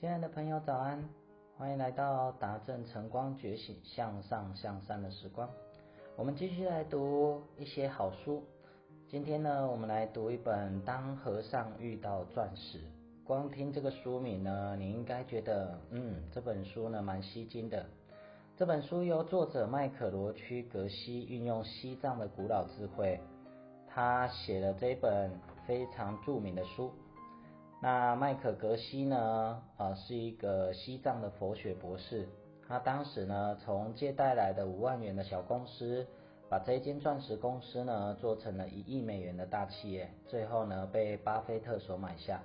亲爱的朋友，早安！欢迎来到达正晨光觉醒、向上向善的时光。我们继续来读一些好书。今天呢，我们来读一本《当和尚遇到钻石》。光听这个书名呢，你应该觉得，嗯，这本书呢蛮吸睛的。这本书由作者麦克罗区格西运用西藏的古老智慧，他写了这本非常著名的书。那麦克格西呢？呃，是一个西藏的佛学博士。他当时呢，从借贷来的五万元的小公司，把这间钻石公司呢，做成了一亿美元的大企业。最后呢，被巴菲特所买下。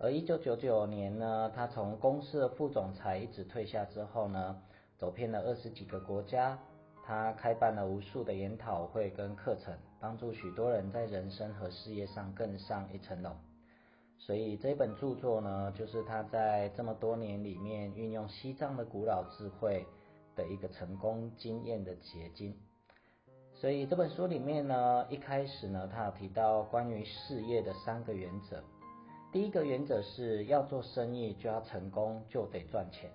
而一九九九年呢，他从公司的副总裁一直退下之后呢，走遍了二十几个国家。他开办了无数的研讨会跟课程，帮助许多人在人生和事业上更上一层楼。所以这本著作呢，就是他在这么多年里面运用西藏的古老智慧的一个成功经验的结晶。所以这本书里面呢，一开始呢，他有提到关于事业的三个原则。第一个原则是要做生意就要成功，就得赚钱。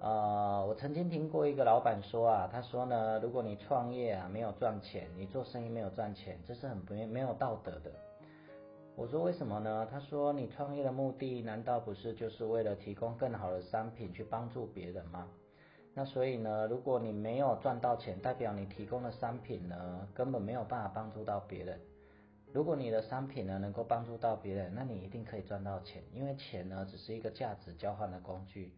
呃，我曾经听过一个老板说啊，他说呢，如果你创业啊没有赚钱，你做生意没有赚钱，这是很不没有道德的。我说为什么呢？他说你创业的目的难道不是就是为了提供更好的商品去帮助别人吗？那所以呢，如果你没有赚到钱，代表你提供的商品呢根本没有办法帮助到别人。如果你的商品呢能够帮助到别人，那你一定可以赚到钱，因为钱呢只是一个价值交换的工具。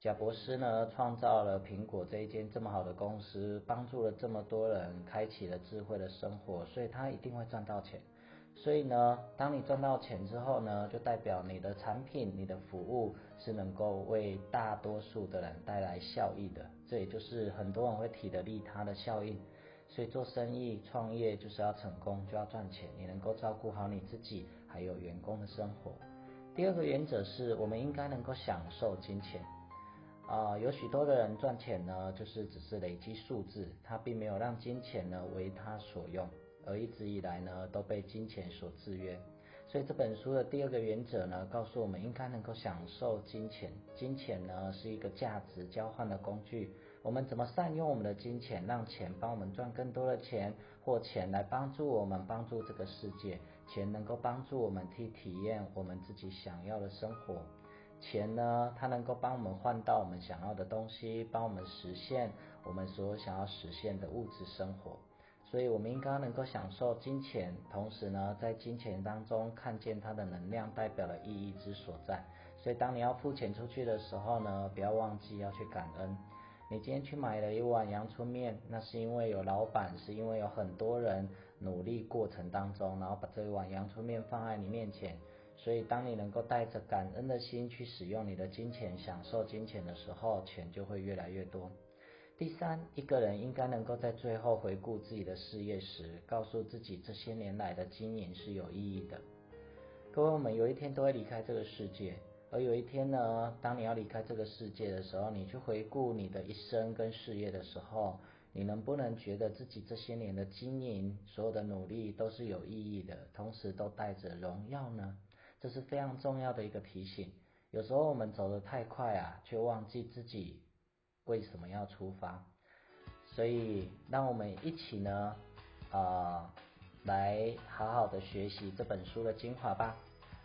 贾博士呢创造了苹果这一间这么好的公司，帮助了这么多人，开启了智慧的生活，所以他一定会赚到钱。所以呢，当你赚到钱之后呢，就代表你的产品、你的服务是能够为大多数的人带来效益的。这也就是很多人会提的利他的效应。所以做生意、创业就是要成功，就要赚钱。你能够照顾好你自己，还有员工的生活。第二个原则是我们应该能够享受金钱。啊，有许多的人赚钱呢，就是只是累积数字，他并没有让金钱呢为他所用。而一直以来呢，都被金钱所制约。所以这本书的第二个原则呢，告诉我们应该能够享受金钱。金钱呢是一个价值交换的工具。我们怎么善用我们的金钱，让钱帮我们赚更多的钱，或钱来帮助我们帮助这个世界？钱能够帮助我们去体验我们自己想要的生活。钱呢，它能够帮我们换到我们想要的东西，帮我们实现我们所想要实现的物质生活。所以，我们应该能够享受金钱，同时呢，在金钱当中看见它的能量代表的意义之所在。所以，当你要付钱出去的时候呢，不要忘记要去感恩。你今天去买了一碗阳春面，那是因为有老板，是因为有很多人努力过程当中，然后把这一碗阳春面放在你面前。所以，当你能够带着感恩的心去使用你的金钱，享受金钱的时候，钱就会越来越多。第三，一个人应该能够在最后回顾自己的事业时，告诉自己这些年来的经营是有意义的。各位，我们有一天都会离开这个世界，而有一天呢，当你要离开这个世界的时候，你去回顾你的一生跟事业的时候，你能不能觉得自己这些年的经营，所有的努力都是有意义的，同时都带着荣耀呢？这是非常重要的一个提醒。有时候我们走得太快啊，却忘记自己。为什么要出发？所以让我们一起呢，啊，来好好的学习这本书的精华吧。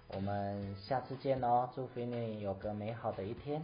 我们下次见喽！祝福你有个美好的一天。